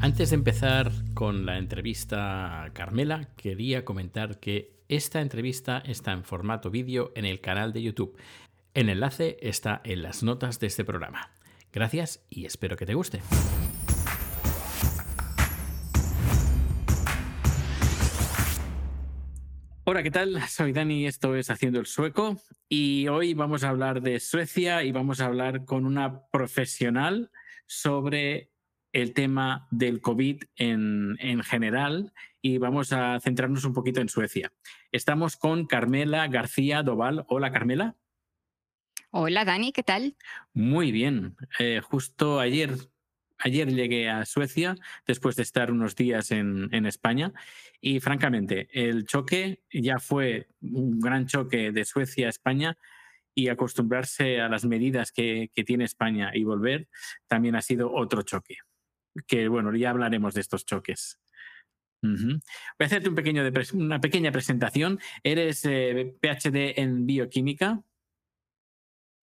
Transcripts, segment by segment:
Antes de empezar con la entrevista a Carmela, quería comentar que esta entrevista está en formato vídeo en el canal de YouTube. El enlace está en las notas de este programa. Gracias y espero que te guste. Hola, ¿qué tal? Soy Dani, esto es Haciendo el Sueco y hoy vamos a hablar de Suecia y vamos a hablar con una profesional sobre el tema del COVID en, en, general y vamos a centrarnos un poquito en Suecia. Estamos con Carmela García Doval. Hola, Carmela. Hola, Dani, ¿qué tal? Muy bien. Eh, justo ayer, ayer llegué a Suecia después de estar unos días en, España y francamente el choque ya fue un gran choque de Suecia a España y acostumbrarse a las medidas que, tiene España y volver también ha sido otro choque. Que bueno, ya hablaremos de estos choques. Voy a hacerte una pequeña presentación. Eres eh, PhD en bioquímica.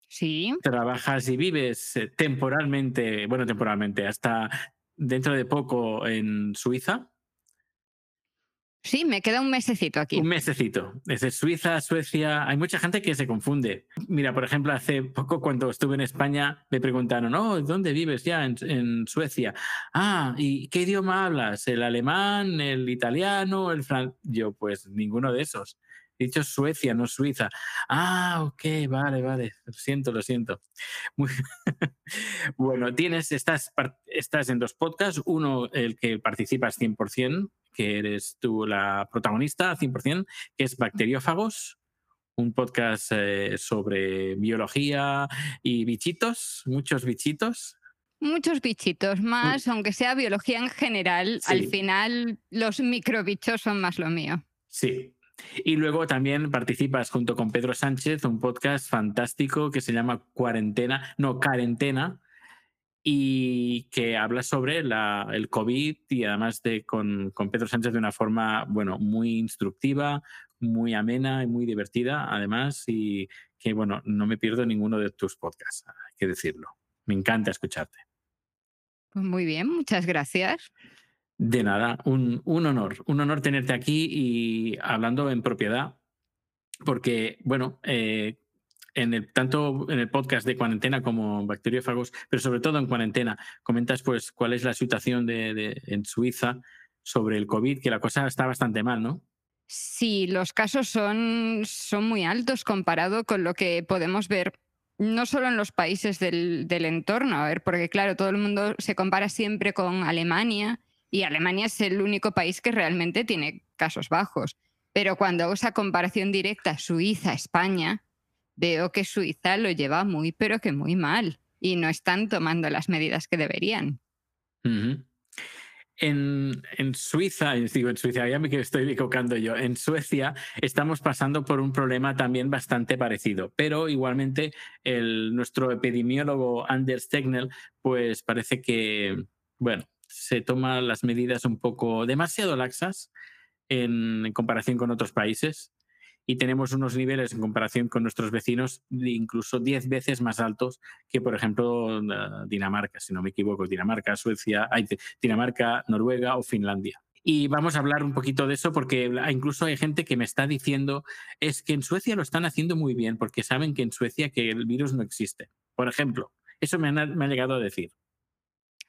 Sí. Trabajas y vives eh, temporalmente, bueno, temporalmente, hasta dentro de poco en Suiza. Sí, me queda un mesecito aquí. Un mesecito. Desde Suiza, Suecia, hay mucha gente que se confunde. Mira, por ejemplo, hace poco cuando estuve en España me preguntaron, oh, ¿dónde vives ya? En, en Suecia. Ah, ¿y qué idioma hablas? ¿El alemán, el italiano, el francés? Yo, pues ninguno de esos. He dicho Suecia, no Suiza. Ah, ok, vale, vale. Lo siento, lo siento. Muy... bueno, tienes, estás, estás en dos podcasts. Uno, el que participas 100%, que eres tú la protagonista 100%, que es Bacteriófagos, un podcast eh, sobre biología y bichitos, muchos bichitos. Muchos bichitos más, aunque sea biología en general, sí. al final los microbichos son más lo mío. Sí, y luego también participas junto con Pedro Sánchez, un podcast fantástico que se llama Cuarentena, no, Carentena, y que habla sobre la, el COVID y además de con, con, Pedro Sánchez de una forma, bueno, muy instructiva, muy amena y muy divertida, además, y que, bueno, no me pierdo ninguno de tus podcasts, hay que decirlo. Me encanta escucharte. Pues muy bien, muchas gracias. De nada, un, honor, un honor tenerte aquí y hablando en propiedad, porque, bueno, eh, en tanto en el podcast de cuarentena como bacteriófagos, pero sobre todo en cuarentena, comentas pues cuál es la situación de, en Suiza sobre el COVID, que la cosa está bastante mal, ¿no? Sí, los casos son, son muy altos comparado con lo que podemos ver no solo en los países del, del entorno, a ver, porque claro, todo el mundo se compara siempre con Alemania, y Alemania es el único país que realmente tiene casos bajos. Pero cuando hago esa comparación directa Suiza-España, veo que Suiza lo lleva muy, pero que muy mal. Y no están tomando las medidas que deberían. En, Suiza, digo en Suiza, ya me estoy equivocando yo, en Suecia estamos pasando por un problema también bastante parecido, pero igualmente nuestro epidemiólogo Anders Tegnell, pues parece que, bueno, se toman las medidas un poco demasiado laxas en, comparación con otros países y tenemos unos niveles en comparación con nuestros vecinos incluso 10 veces más altos que, por ejemplo, Dinamarca, si no me equivoco, Dinamarca, Suecia, Dinamarca, Noruega o Finlandia. Y vamos a hablar un poquito de eso porque incluso hay gente que me está diciendo es que en Suecia lo están haciendo muy bien porque saben que en Suecia que el virus no existe. Por ejemplo, eso me, han, me ha llegado a decir.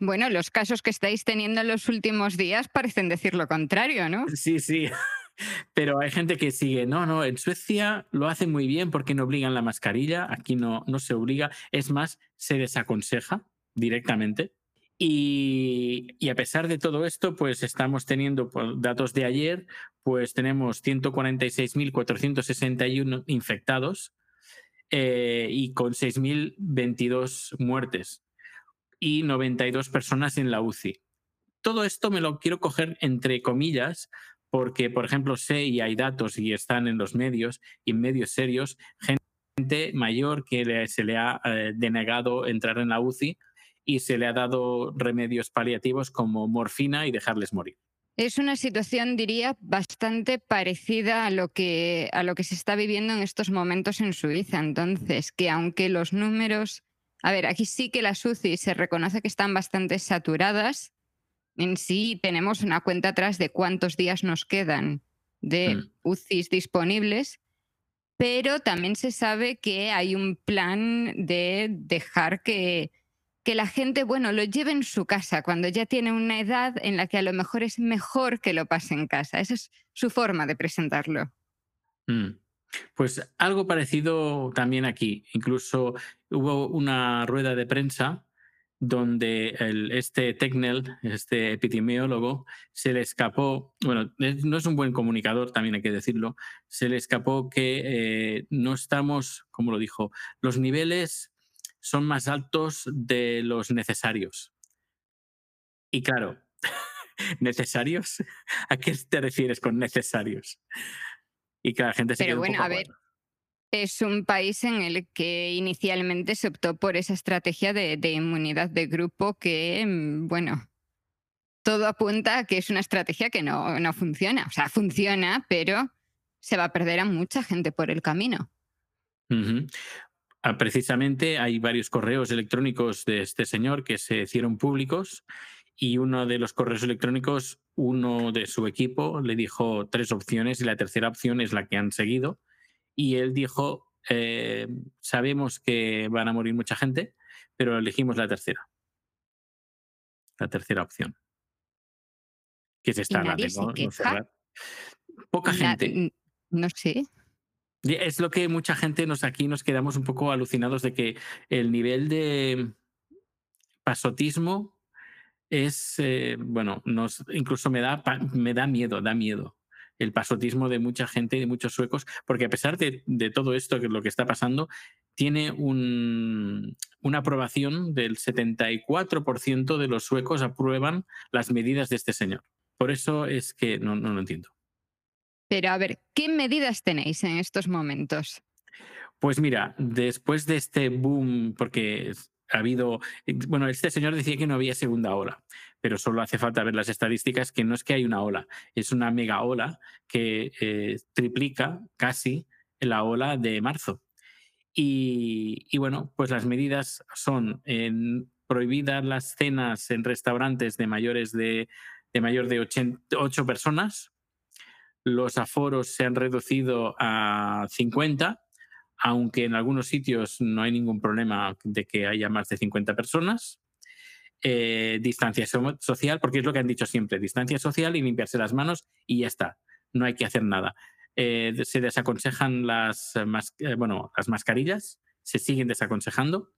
Bueno, los casos que estáis teniendo en los últimos días parecen decir lo contrario, ¿no? Sí, sí. Pero hay gente que sigue, no, no, en Suecia lo hacen muy bien porque no obligan la mascarilla, aquí no, no se obliga, es más, se desaconseja directamente. Y, a pesar de todo esto, pues estamos teniendo datos de ayer, pues tenemos 146.461 infectados eh, y con 6.022 muertes y 92 personas en la UCI. Todo esto me lo quiero coger entre comillas porque, por ejemplo, sé y hay datos y están en los medios y en medios serios, gente mayor que se le ha eh, denegado entrar en la UCI y se le ha dado remedios paliativos como morfina y dejarles morir. Es una situación, diría, bastante parecida a lo, que, a lo que se está viviendo en estos momentos en Suiza. Entonces, que aunque los números... A ver, aquí sí que las UCI se reconoce que están bastante saturadas. En sí tenemos una cuenta atrás de cuántos días nos quedan de Mm. UCIs disponibles, pero también se sabe que hay un plan de dejar que, que la gente, bueno, lo lleve en su casa cuando ya tiene una edad en la que a lo mejor es mejor que lo pase en casa. Esa es su forma de presentarlo. Mm. Pues algo parecido también aquí. Incluso hubo una rueda de prensa donde el- este Technel, este epidemiólogo, se le escapó, bueno, no es un buen comunicador, también hay que decirlo, se le escapó que eh, no estamos, como lo dijo, los niveles son más altos de los necesarios. Y claro, ¿necesarios? ¿A qué te refieres con necesarios? Y que la gente se Pero un bueno, poco a ver. Es un país en el que inicialmente se optó por esa estrategia de, de inmunidad de grupo que, mm, bueno, todo apunta a que es una estrategia que no, no funciona. O sea, funciona, pero se va a perder a mucha gente por el camino. Ah, Precisamente hay varios correos electrónicos de este señor que se hicieron públicos y uno de los correos electrónicos, uno de su equipo le dijo tres opciones y la tercera opción es la que han seguido. Y él dijo, eh, sabemos que van a morir mucha gente, pero elegimos la tercera. La tercera opción. Que es esta, la no-. Poca gente. no sé. Es lo que mucha gente nos aquí nos quedamos un poco alucinados de que el nivel de pasotismo es, eh, bueno, nos, incluso me da, me da miedo, da miedo el pasotismo de mucha gente y de muchos suecos, porque a pesar de, de todo esto, que es lo que está pasando, tiene un- una aprobación del 74% de los suecos aprueban las medidas de este señor. Por eso es que no, no lo entiendo. Pero a ver, ¿qué medidas tenéis en estos momentos? Pues mira, después de este boom, porque ha habido, bueno, este señor decía que no había segunda ola, pero solo hace falta ver las estadísticas, que no es que hay una ola, es una mega ola que eh, triplica casi la ola de marzo. Y, bueno, pues las medidas son prohibidas las cenas en restaurantes de mayores de, de mayor de 8 personas. Los aforos se han reducido a 50 aunque en algunos sitios no hay ningún problema de que haya más de 50 personas. Eh, distancia so- social, porque es lo que han dicho siempre, distancia social y limpiarse las manos y ya está, no hay que hacer nada. Eh, se desaconsejan las, eh, bueno, las mascarillas, se siguen desaconsejando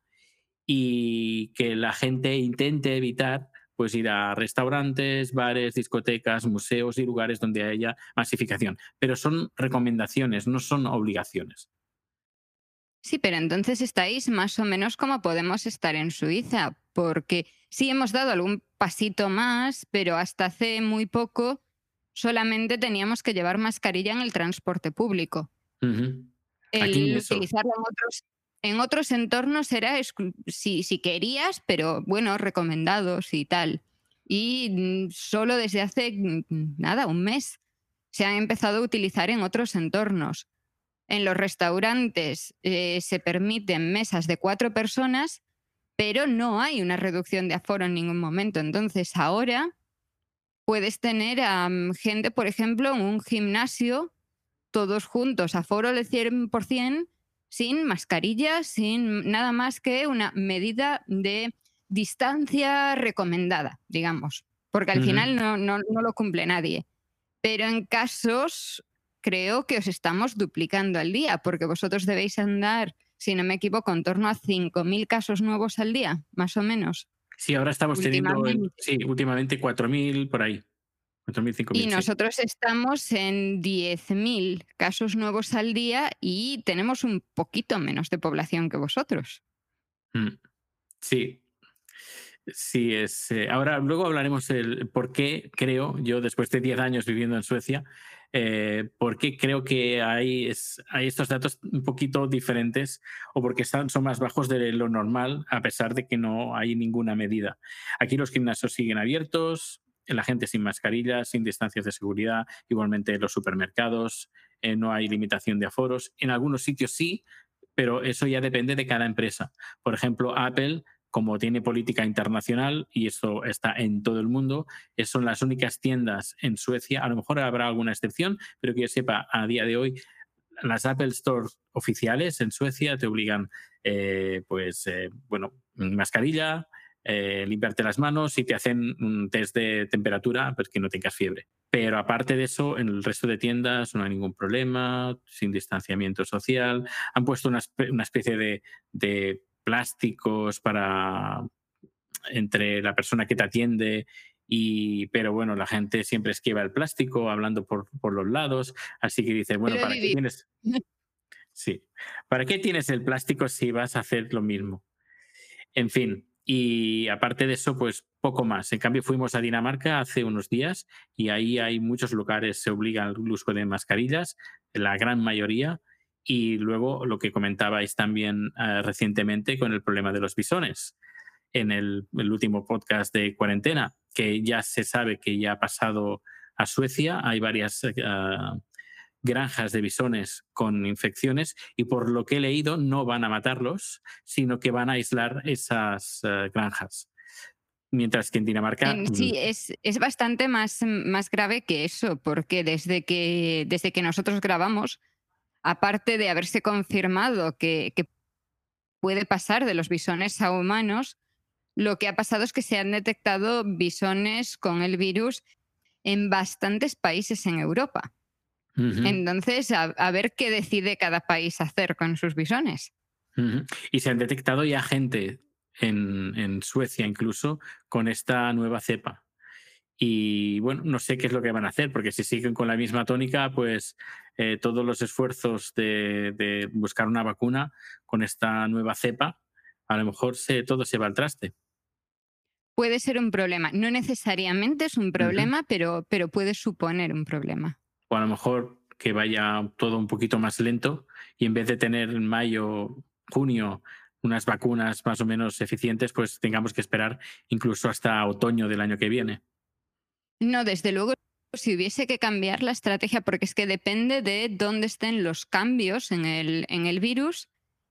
y que la gente intente evitar pues ir a restaurantes, bares, discotecas, museos y lugares donde haya masificación. Pero son recomendaciones, no son obligaciones. Sí, pero entonces estáis más o menos como podemos estar en Suiza, porque sí hemos dado algún pasito más, pero hasta hace muy poco solamente teníamos que llevar mascarilla en el transporte público. El Aquí eso. en otros, en otros entornos era si, si querías, pero bueno, recomendados y tal. Y mm, solo desde hace mm, nada, un mes, se han empezado a utilizar en otros entornos. En los restaurantes eh, se permiten mesas de cuatro personas, pero no hay una reducción de aforo en ningún momento. Entonces ahora puedes tener a gente, por ejemplo, en un gimnasio, todos juntos, aforo del 100%, sin mascarilla, sin nada más que una medida de distancia recomendada, digamos, porque al final no, no- no lo cumple nadie. Pero en casos, creo que os estamos duplicando al día, porque vosotros debéis andar, si no me equivoco, en torno a 5.000 casos nuevos al día, más o menos. Sí, ahora estamos teniendo, sí, últimamente 4.000 por ahí. 4.000, 5.000. Y nosotros estamos en 10.000 casos nuevos al día y tenemos un poquito menos de población que vosotros. Mm. Sí. Sí, es. eh, ahora, luego hablaremos el por qué, creo, yo después de 10 años viviendo en Suecia, eh, porque creo que hay, estos datos un poquito diferentes o porque son más bajos de lo normal a pesar de que no hay ninguna medida. Aquí los gimnasios siguen abiertos, la gente sin mascarillas, sin distancias de seguridad, igualmente los supermercados, eh, no hay limitación de aforos. En algunos sitios sí, pero eso ya depende de cada empresa. Por ejemplo, Apple como tiene política internacional y eso está en todo el mundo, son las únicas tiendas en Suecia, a lo mejor habrá alguna excepción, pero que yo sepa, a día de hoy, las Apple Stores oficiales en Suecia te obligan, eh, pues, eh, bueno, mascarilla, eh, limpiarte las manos y te hacen un test de temperatura, pues que no tengas fiebre. Pero aparte de eso, en el resto de tiendas no hay ningún problema, sin distanciamiento social. Han puesto una, especie de plásticos para entre la persona que te atiende y pero bueno, la gente siempre esquiva el plástico hablando por, por los lados, así que dices, bueno, ¿para qué tienes? Sí, ¿para qué tienes el plástico si vas a hacer lo mismo? En fin, y aparte de eso, pues poco más. En cambio, fuimos a Dinamarca hace unos días y ahí hay muchos lugares, se obliga al uso de mascarillas, la gran mayoría, y luego lo que comentabais también eh, recientemente con el problema de los bisones en el, último podcast de cuarentena, que ya se sabe que ya ha pasado a Suecia, hay varias eh, granjas de bisones con infecciones y por lo que he leído no van a matarlos, sino que van a aislar esas eh, granjas. Mientras que en Dinamarca... Sí, mm, es, es, bastante más, más grave que eso, porque desde que, desde que nosotros grabamos, aparte de haberse confirmado que, puede pasar de los bisones a humanos, lo que ha pasado es que se han detectado bisones con el virus en bastantes países en Europa. Entonces, a, ver qué decide cada país hacer con sus bisones. Y se han detectado ya gente en, en, Suecia incluso con esta nueva cepa. Y bueno, no sé qué es lo que van a hacer, porque si siguen con la misma tónica, pues eh, todos los esfuerzos de, buscar una vacuna con esta nueva cepa, a lo mejor se, todo se va al traste. Puede ser un problema. No necesariamente es un problema, pero, pero puede suponer un problema. O a lo mejor que vaya todo un poquito más lento y en vez de tener en mayo, junio unas vacunas más o menos eficientes, pues tengamos que esperar incluso hasta otoño del año que viene. No, desde luego, si hubiese que cambiar la estrategia, porque es que depende de dónde estén los cambios en el, en el virus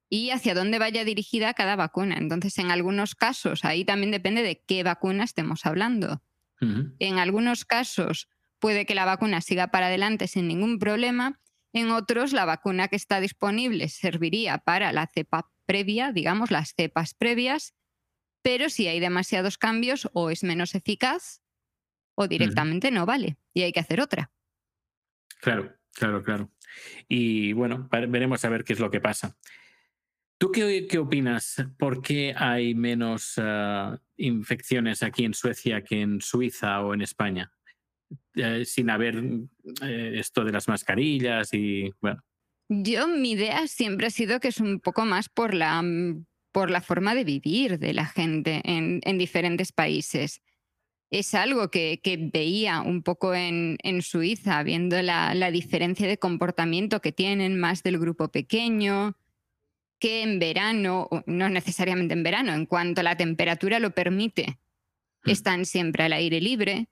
y hacia dónde vaya dirigida cada vacuna. Entonces, en algunos casos, ahí también depende de qué vacuna estemos hablando. En algunos casos, puede que la vacuna siga para adelante sin ningún problema. En otros, la vacuna que está disponible serviría para la cepa previa, digamos, las cepas previas, pero si hay demasiados cambios o es menos eficaz o directamente no vale y hay que hacer otra. Claro, claro, claro. Y bueno, veremos a ver qué es lo que pasa. ¿Tú qué, qué opinas? ¿Por qué hay menos ah, infecciones aquí en Suecia que en Suiza o en España? Eh, sin haber eh, esto de las mascarillas y bueno. Yo, mi idea siempre ha sido que es un poco más por la, mm, por la forma de vivir de la gente en, en diferentes países es algo que, veía un poco en, Suiza, viendo la, diferencia de comportamiento que tienen más del grupo pequeño, que en verano, no necesariamente en verano, en cuanto la temperatura lo permite, hmm. están siempre al aire libre.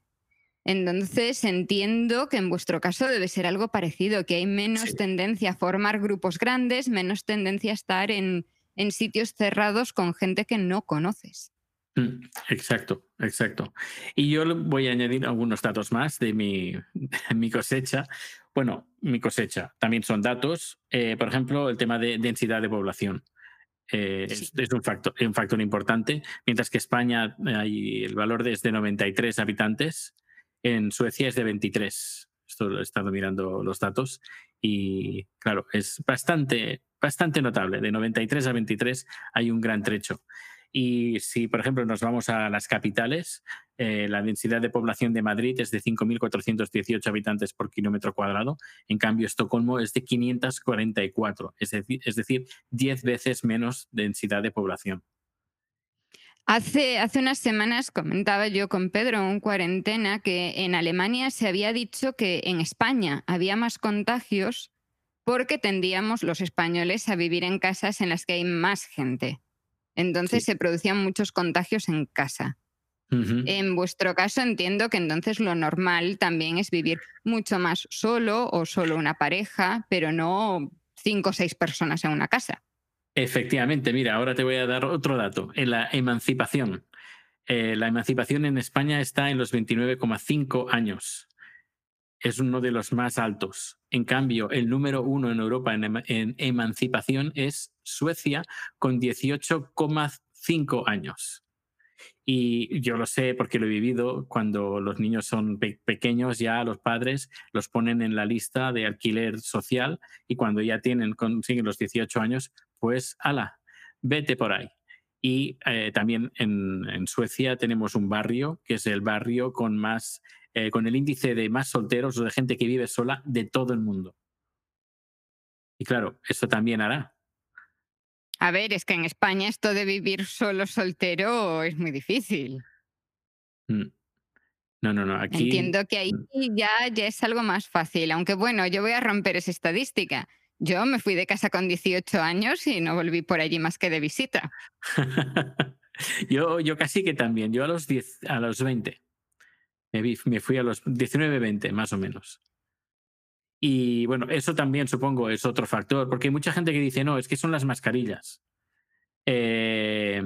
Entonces entiendo que en vuestro caso debe ser algo parecido, que hay menos tendencia a formar grupos grandes, menos tendencia a estar en sitios cerrados con gente que no conoces. Mm, exacto, exacto. Y yo voy a añadir algunos datos más de mi, mi cosecha. Bueno, mi cosecha también son datos. Eh, por ejemplo, el tema de densidad de población. Eh, es, un, factor, un factor importante. Mientras que España hay, el valor es de 93 habitantes, en Suecia es de 23. Esto he estado mirando los datos y claro, es bastante, bastante notable. De 93 a 23 hay un gran trecho. Y si, por ejemplo, nos vamos a las capitales, eh, la densidad de población de Madrid es de 5.418 habitantes por kilómetro cuadrado. En cambio, Estocolmo es de 544, es decir, es decir 10 veces menos densidad de población. Hace, hace unas semanas comentaba yo con Pedro en cuarentena que en Alemania se había dicho que en España había más contagios porque tendíamos los españoles a vivir en casas en las que hay más gente. Entonces Sí. se producían muchos contagios en casa. En vuestro caso entiendo que entonces lo normal también es vivir mucho más solo o solo una pareja, pero no cinco o seis personas en una casa. Efectivamente, mira, ahora te voy a dar otro dato. En la emancipación. Eh, la emancipación en España está en los 29,5 años. Es uno de los más altos. En cambio, el número uno en Europa en, en emancipación es Suecia con 18,5 años. Y yo lo sé porque lo he vivido cuando los niños son pe- pequeños, ya los padres los ponen en la lista de alquiler social y cuando ya tienen, consiguen los 18 años, pues ala, vete por ahí. Y eh, también en, en Suecia tenemos un barrio que es el barrio con más, eh, con el índice de más solteros o de gente que vive sola de todo el mundo. Y claro, eso también hará. A ver, es que en España esto de vivir solo soltero es muy difícil. Mm. No, no, no. Aquí. Entiendo que ahí Mm. ya, ya es algo más fácil, aunque bueno, yo voy a romper esa estadística. Yo me fui de casa con 18 años y no volví por allí más que de visita. yo, yo casi que también. Yo a los 10, a los 20. Me, vi- me fui a los 19, 20, más o menos. Y bueno, eso también supongo es otro factor, porque hay mucha gente que dice, no, es que son las mascarillas. Eh,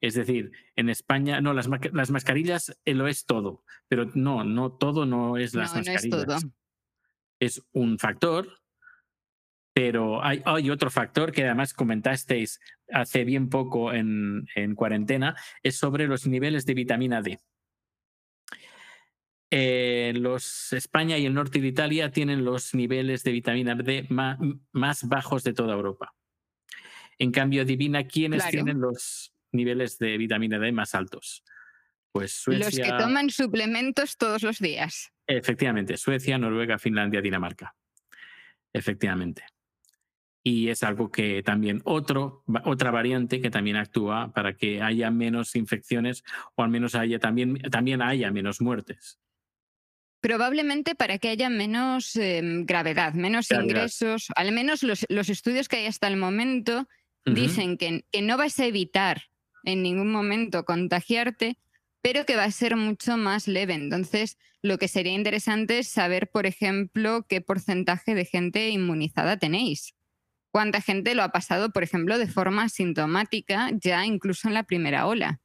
es decir, en España, no, las, las mascarillas eh, lo es todo, pero no, no todo no es las no, no es mascarillas. todo. es un factor, pero hay, hay otro factor que además comentasteis hace bien poco en, en cuarentena, es sobre los niveles de vitamina D. Eh, los, España y el norte de Italia tienen los niveles de vitamina D más, bajos de toda Europa. En cambio, adivina quiénes Claro. tienen los niveles de vitamina D más altos. Pues Suecia, Los que toman suplementos todos los días. Efectivamente, Suecia, Noruega, Finlandia, Dinamarca. Efectivamente. Y es algo que también otro, otra variante que también actúa para que haya menos infecciones o al menos haya también, también haya menos muertes. Probablemente para que haya menos eh, gravedad, menos Gravedad. ingresos. Al menos los, los estudios que hay hasta el momento dicen que, que no vas a evitar en ningún momento contagiarte, pero que va a ser mucho más leve. Entonces, lo que sería interesante es saber, por ejemplo, qué porcentaje de gente inmunizada tenéis. ¿Cuánta gente lo ha pasado, por ejemplo, de forma asintomática ya incluso en la primera ola?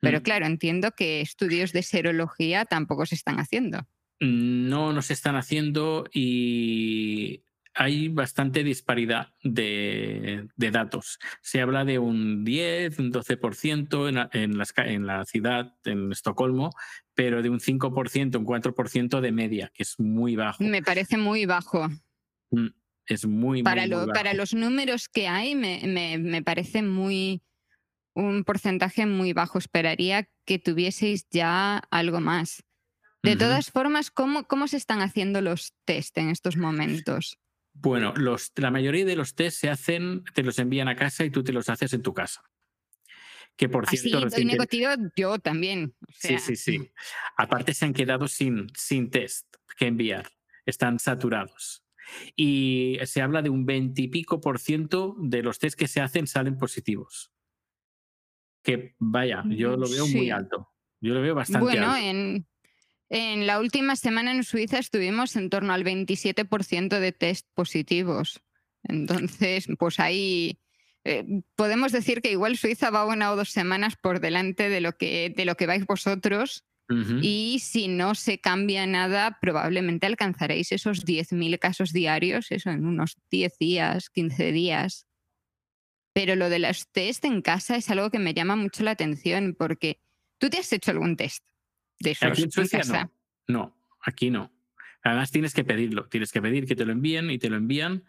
Pero Mm. claro, entiendo que estudios de serología tampoco se están haciendo. No nos están haciendo y hay bastante disparidad de, de datos. Se habla de un 10, un 12% en la, en, las ca- en la ciudad, en Estocolmo, pero de un 5%, un 4% de media, que es muy bajo. Me parece muy bajo. Mm, Es muy, Para, muy, muy lo- para bajo. los números que hay, me, me- me parece muy un porcentaje muy bajo. Esperaría que tuvieseis ya algo más. De todas formas, ¿cómo, ¿cómo se están haciendo los test en estos momentos? Bueno, los, la mayoría de los test se hacen, te los envían a casa y tú te los haces en tu casa. Que por Así cierto, doy negativo yo también. o sea, Sí, sí, sí. Aparte se han quedado sin, sin test que enviar. Están saturados. Y se habla de un 20 y pico por ciento de los test que se hacen salen positivos. Que vaya, yo lo veo muy alto. Yo lo veo bastante Bueno, alto. en, en la última semana en Suiza estuvimos en torno al 27% de test positivos. Entonces, pues ahí eh, podemos decir que igual Suiza va una o dos semanas por delante de lo que, de lo que vais vosotros. Y si no se cambia nada, probablemente alcanzaréis esos 10.000 casos diarios, eso en unos 10 días, 15 días. Pero lo de los test en casa es algo que me llama mucho la atención porque tú te has hecho algún test de Aquí en Suecia casa. no. No, aquí no. Además tienes que pedirlo. Tienes que pedir que te lo envíen y te lo envían.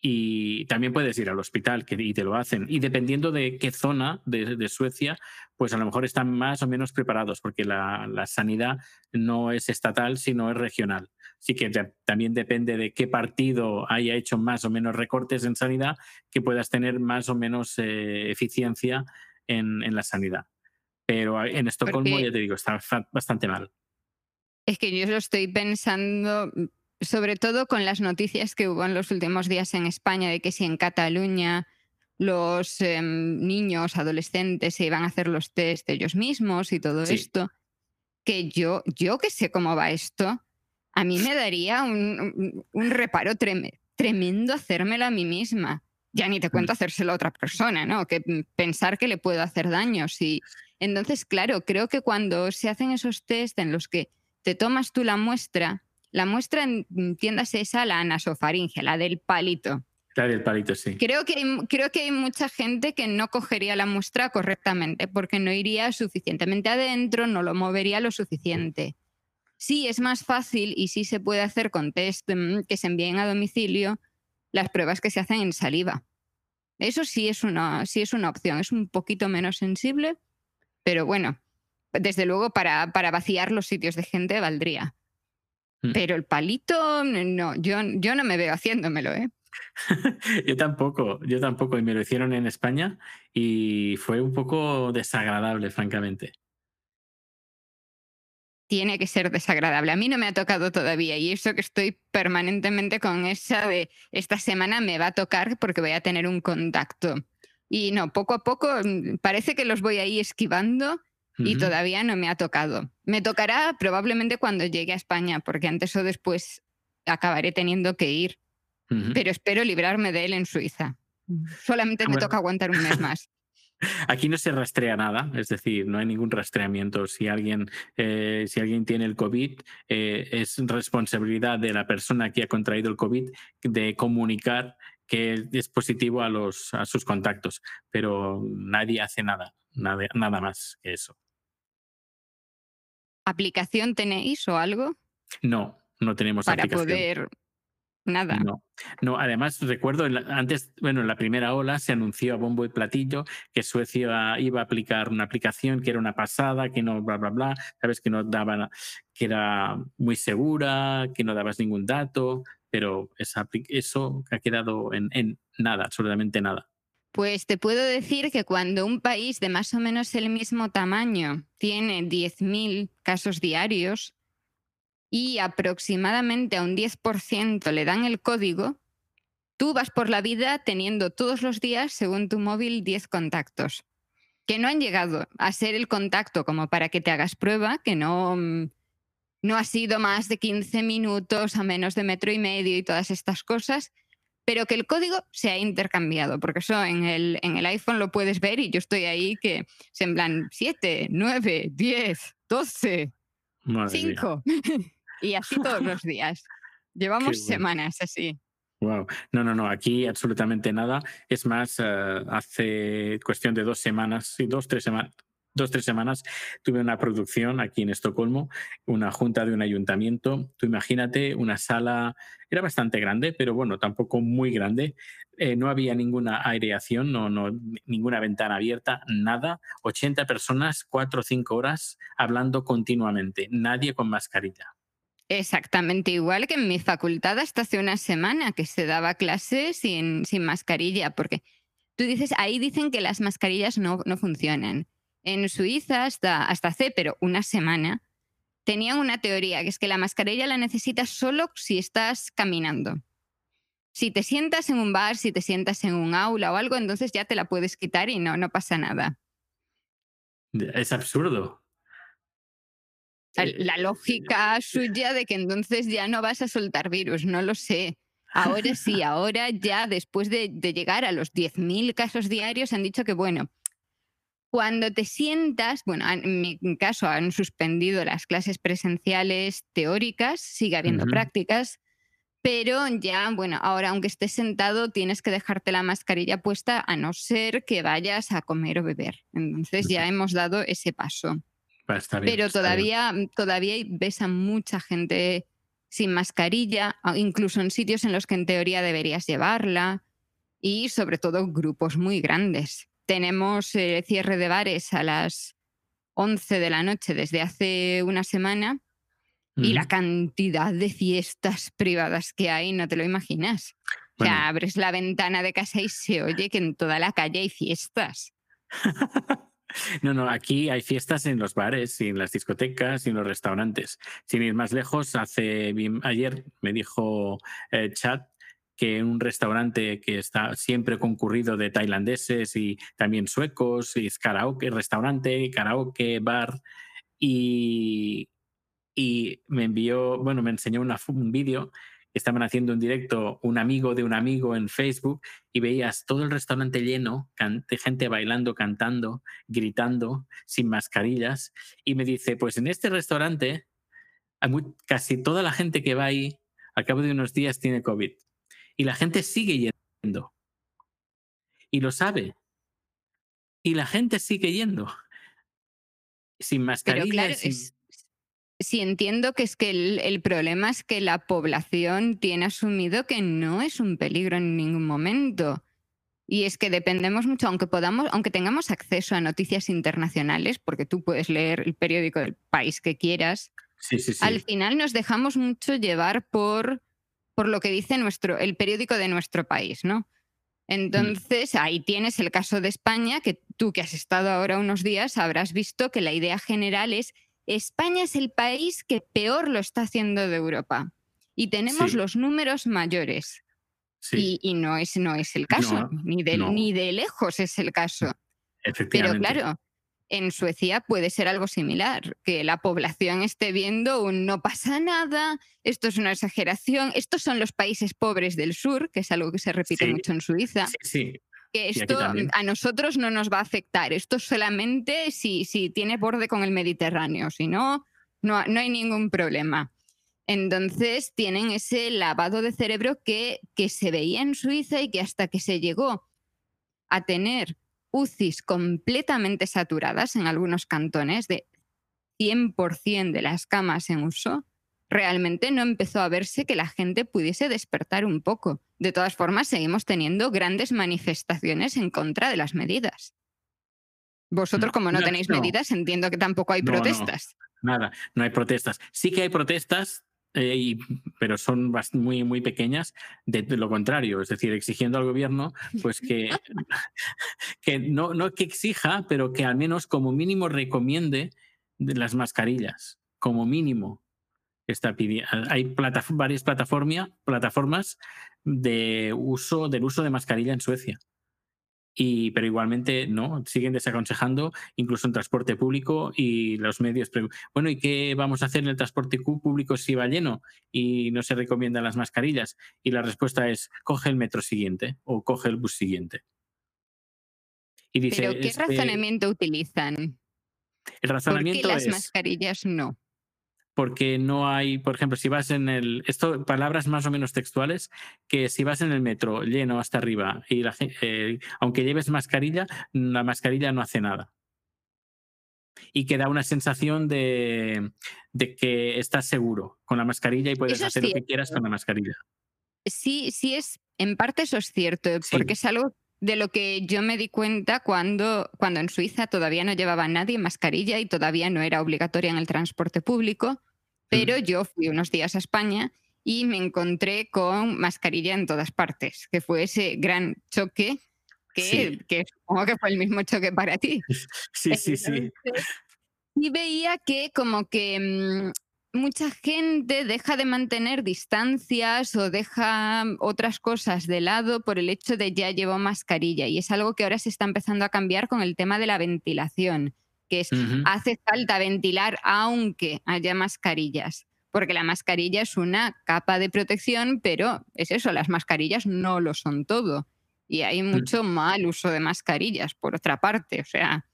Y también puedes ir al hospital que, y te lo hacen. Y dependiendo de qué zona de, de Suecia, pues a lo mejor están más o menos preparados, porque la, la sanidad no es estatal, sino es regional. Así que también depende de qué partido haya hecho más o menos recortes en sanidad, que puedas tener más o menos eh, eficiencia en, en la sanidad. Pero en Estocolmo, Porque- ya te digo, está bastante mal. Es que yo lo estoy pensando, mm, sobre todo con las noticias que hubo en los últimos días en España, de que si en Cataluña los em, niños, adolescentes se iban a hacer los test ellos mismos y todo Sí. esto, que yo, yo que sé cómo va esto, a mí me daría un, un- un reparo trem- tremendo hacérmelo a mí misma. Ya ni te cuento hacérselo a otra persona, ¿no? Que mm, pensar que le puedo hacer daño. Sí. Entonces, claro, creo que cuando se hacen esos test en los que te tomas tú la muestra, la muestra, entiéndase esa, la nasofaringe, la del palito. Claro, el palito, sí. Creo que, hay, creo que hay mucha gente que no cogería la muestra correctamente porque no iría suficientemente adentro, no lo movería lo suficiente. Sí, es más fácil y sí se puede hacer con test mm, que se envíen a domicilio las pruebas que se hacen en saliva. Eso sí es una, sí es una opción, es un poquito menos sensible, pero bueno, desde luego para, para vaciar los sitios de gente valdría. Mm. Pero el palito, no, yo, yo no me veo haciéndomelo, ¿eh? yo tampoco, yo tampoco. Y me lo hicieron en España y fue un poco desagradable, francamente. tiene que ser desagradable. A mí no me ha tocado todavía y eso que estoy permanentemente con esa de esta semana me va a tocar porque voy a tener un contacto. Y no, poco a poco mm, parece que los voy ahí esquivando y todavía no me ha tocado. Me tocará probablemente cuando llegue a España porque antes o después acabaré teniendo que ir, pero espero librarme de él en Suiza. Solamente me toca aguantar un mes más. Aquí no se rastrea nada, es decir, no hay ningún rastreamiento. Si alguien, eh, si alguien tiene el COVID, eh, es responsabilidad de la persona que ha contraído el COVID de comunicar que es positivo a, los, a sus contactos, pero nadie hace nada, nada, nada más que eso. ¿Aplicación tenéis o algo No, no tenemos para aplicación. poder... Nada. No, no, además recuerdo, antes, bueno, en la primera ola se anunció a bombo y platillo que Suecia iba a aplicar una aplicación que era una pasada, que no, bla, bla, bla, sabes, que no daba, que era muy segura, que no dabas ningún dato, pero eso ha quedado en, en nada, absolutamente nada. Pues te puedo decir que cuando un país de más o menos el mismo tamaño tiene 10.000 casos diarios y aproximadamente a un 10% le dan el código, tú vas por la vida teniendo todos los días, según tu móvil, 10 contactos que no han llegado a ser el contacto como para que te hagas prueba, que no, mm, no ha sido más de 15 minutos a menos de metro y medio y todas estas cosas, pero que el código se ha intercambiado, porque eso en el, en el iPhone lo puedes ver y yo estoy ahí que es en plan 7, 9, 10, 12, Madre mía. 5 y así todos los días. Llevamos bueno. semanas así. Wow. No, no, no, aquí absolutamente nada. Es más, eh, hace cuestión de dos semanas, sí, dos, tres semanas. Dos, tres semanas tuve una producción aquí en Estocolmo, una junta de un ayuntamiento. Tú imagínate una sala, era bastante grande, pero bueno, tampoco muy grande. Eh, no había ninguna aireación, no, ninguna ventana abierta, nada. 80 personas, cuatro o cinco horas hablando continuamente, nadie con mascarilla. Exactamente igual que en mi facultad hasta hace una semana que se daba clase sin, sin mascarilla, porque tú dices, ahí dicen que las mascarillas no, no funcionan. En Suiza hasta, hasta hace, pero una semana, tenían una teoría, que es que la mascarilla la necesitas solo si estás caminando. Si te sientas en un bar, si te sientas en un aula o algo, entonces ya te la puedes quitar y no, no pasa nada. Es absurdo. Eh, La lógica suya de que entonces ya no vas a soltar virus, no lo sé. Ahora sí, ahora ya después de, de llegar a los 10.000 casos diarios han dicho que, bueno, cuando te sientas, bueno, en mi caso han suspendido las clases presenciales teóricas, sigue habiendo prácticas, pero ya, bueno, ahora aunque estés sentado tienes que dejarte la mascarilla puesta a no ser que vayas a comer o beber. Entonces ya hemos dado ese paso. Bien, Pero está bien. todavía, todavía ves a mucha gente sin mascarilla, incluso en sitios en los que en teoría deberías llevarla, y sobre todo grupos muy grandes. Tenemos eh, cierre de bares a las 11 de la noche desde hace una semana y la cantidad de fiestas privadas que hay no te lo imaginas. O sea, Bueno. abres la ventana de casa y se oye que en toda la calle hay fiestas. No, no, aquí hay fiestas en los bares, y en las discotecas y en los restaurantes. Sin ir más lejos, hace ayer me dijo eh, Chad que un restaurante que está siempre concurrido de tailandeses y también suecos, y es karaoke, restaurante, karaoke, bar, y, y me envió, bueno, me enseñó un vídeo. Estaban haciendo un directo un amigo de un amigo en Facebook y veías todo el restaurante lleno, de gente bailando, cantando, gritando, sin mascarillas. Y me dice, pues en este restaurante, casi toda la gente que va ahí, al cabo de unos días tiene COVID. Y la gente sigue yendo. Y lo sabe. Y la gente sigue yendo. Sin mascarilla. Pero claro, sin- es, sí entiendo que es que el, el problema es que la población tiene asumido que no es un peligro en ningún momento. Y es que dependemos mucho, aunque podamos, aunque tengamos acceso a noticias internacionales, porque tú puedes leer el periódico del país que quieras, Sí, sí, sí. al final nos dejamos mucho llevar por, por lo que dice nuestro, el periódico de nuestro país, ¿no? Entonces, ahí tienes el caso de España, que tú que has estado ahora unos días habrás visto que la idea general es España es el país que peor lo está haciendo de Europa. Y tenemos Sí. los números mayores. sí, Y, y no, es, no es el caso, No, ni, de, no. ni de lejos es el caso. Pero efectivamente. claro, en Suecia puede ser algo similar, que la población esté viendo un no pasa nada, esto es una exageración, estos son los países pobres del sur, que es algo que se repite Sí. mucho en Suiza, Sí, sí. que esto a nosotros no nos va a afectar, esto solamente si, si tiene borde con el Mediterráneo, si no, no, no hay ningún problema. Entonces tienen ese lavado de cerebro que, que se veía en Suiza y que hasta que se llegó a tener UCIs completamente saturadas en algunos cantones, de 100% de las camas en uso, realmente no empezó a verse que la gente pudiese despertar un poco. De todas formas, seguimos teniendo grandes manifestaciones en contra de las medidas. Vosotros, como no, no, tenéis no. medidas, entiendo que tampoco hay no. protestas. Nada, no hay protestas. Sí que hay protestas, eh, pero son muy, muy pequeñas de, lo contrario, es decir, exigiendo al gobierno pues que, que no, no que exija, pero que al menos como mínimo recomiende de las mascarillas, como mínimo. Está pidi- hay plataf- varias plataforma- plataformas de uso, del uso de mascarilla en Suecia. Y, pero igualmente no, siguen desaconsejando incluso en transporte público y los medios. Bueno, ¿y qué vamos a hacer en el transporte público si va lleno y no se recomiendan las mascarillas? Y la respuesta es, coge el metro siguiente o coge el bus siguiente. Y dice, Pero ¿qué este, razonamiento utilizan? el ¿Por qué razonamiento las es mascarillas no? Porque no hay, por ejemplo, si vas en el, esto, palabras más o menos textuales, que si vas en el metro lleno hasta arriba y la, eh, aunque lleves mascarilla, la mascarilla no hace nada. Y que da una sensación de, de que estás seguro con la mascarilla y puedes Eso hacer lo que quieras con la mascarilla. Sí, sí es, en parte eso es cierto, Sí. porque es algo de lo que yo me di cuenta cuando, cuando en Suiza todavía no llevaba nadie mascarilla y todavía no era obligatoria en el transporte público, pero yo fui unos días a España y me encontré con mascarilla en todas partes, que fue ese gran choque que, Sí. que supongo que fue el mismo choque para ti. Sí, sí, sí. Y veía que como que mm, mucha gente deja de mantener distancias o deja mm, otras cosas de lado por el hecho de ya llevo mascarilla. Y es algo que ahora se está empezando a cambiar con el tema de la ventilación, que es hace falta ventilar aunque haya mascarillas. Porque la mascarilla es una capa de protección, pero es eso, las mascarillas no lo son todo. Y hay mucho mal uso de mascarillas, por otra parte. O sea,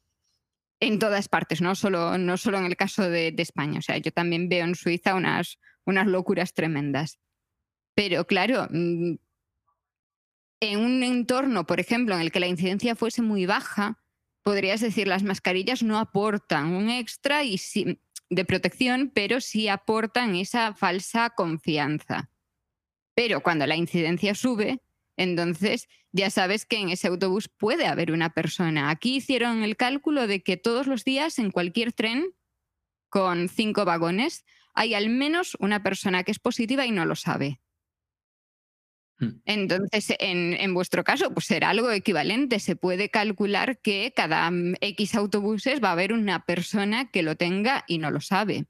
en todas partes, no solo, no solo en el caso de, de España. O sea, yo también veo en Suiza unas, unas locuras tremendas. Pero claro, mm, en un entorno, por ejemplo, en el que la incidencia fuese muy baja, podrías decir las mascarillas no aportan un extra y de protección, pero sí aportan esa falsa confianza. Pero cuando la incidencia sube, entonces ya sabes que en ese autobús puede haber una persona. Aquí hicieron el cálculo de que todos los días en cualquier tren con cinco vagones hay al menos una persona que es positiva y no lo sabe. Mm. Entonces, en, en vuestro caso, pues será algo equivalente. Se puede calcular que cada mm, X autobuses va a haber una persona que lo tenga y no lo sabe.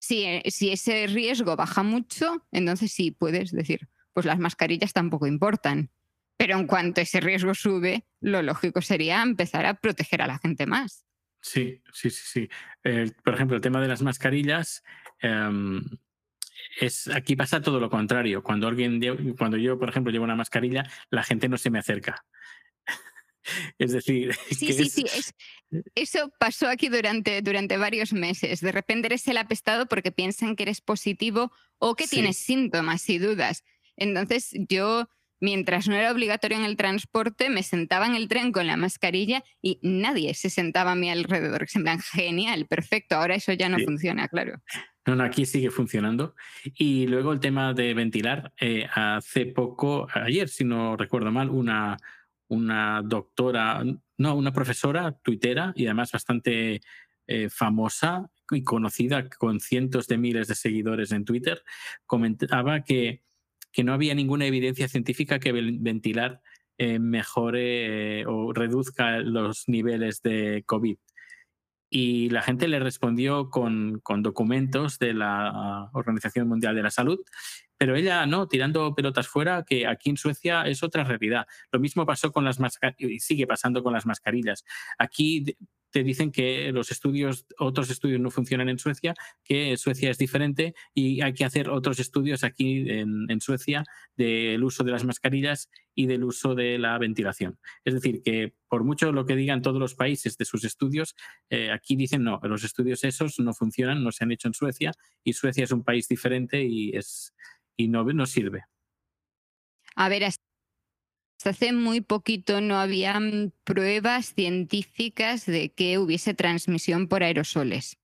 Si, eh, si ese riesgo baja mucho, entonces sí puedes decir, pues las mascarillas tampoco importan. Pero en cuanto ese riesgo sube, lo lógico sería empezar a proteger a la gente más. Sí, sí, sí, sí. Por ejemplo, el tema de las mascarillas, em, es, aquí pasa todo lo contrario. Cuando alguien, cuando yo, por ejemplo, llevo una mascarilla, la gente no se me acerca. es decir, Sí, que sí, es- sí. es- eso pasó aquí durante, durante varios meses. De repente eres el apestado porque piensan que eres positivo o que Sí. tienes síntomas y dudas. Entonces yo, mientras no era obligatorio en el transporte, me sentaba en el tren con la mascarilla y nadie se sentaba a mi alrededor. Se plan, genial, perfecto. Ahora eso ya no Sí. funciona, claro. No, no, aquí sigue funcionando. Y luego el tema de ventilar. eh, hace poco, ayer, si no recuerdo mal, una, una doctora, no, una profesora tuitera y además bastante eh, famosa y conocida con cientos de miles de seguidores en Twitter, comentaba que, que no había ninguna evidencia científica que ventilar eh, mejore eh, o reduzca los niveles de COVID y la gente le respondió con, con documentos de la Organización Mundial de la Salud, pero ella no, tirando pelotas fuera, que aquí en Suecia es otra realidad. Lo mismo pasó con las mascarillas y sigue pasando con las mascarillas. Aquí te dicen que los estudios, otros estudios no funcionan en Suecia, que Suecia es diferente y hay que hacer otros estudios aquí en, en Suecia del uso de las mascarillas y del uso de la ventilación. Es decir, que por mucho lo que digan todos los países de sus estudios, eh, aquí dicen no, los estudios esos no funcionan, no se han hecho en Suecia y Suecia es un país diferente y, es, y no, no sirve. A ver, hasta hace muy poquito no había pruebas científicas de que hubiese transmisión por aerosoles.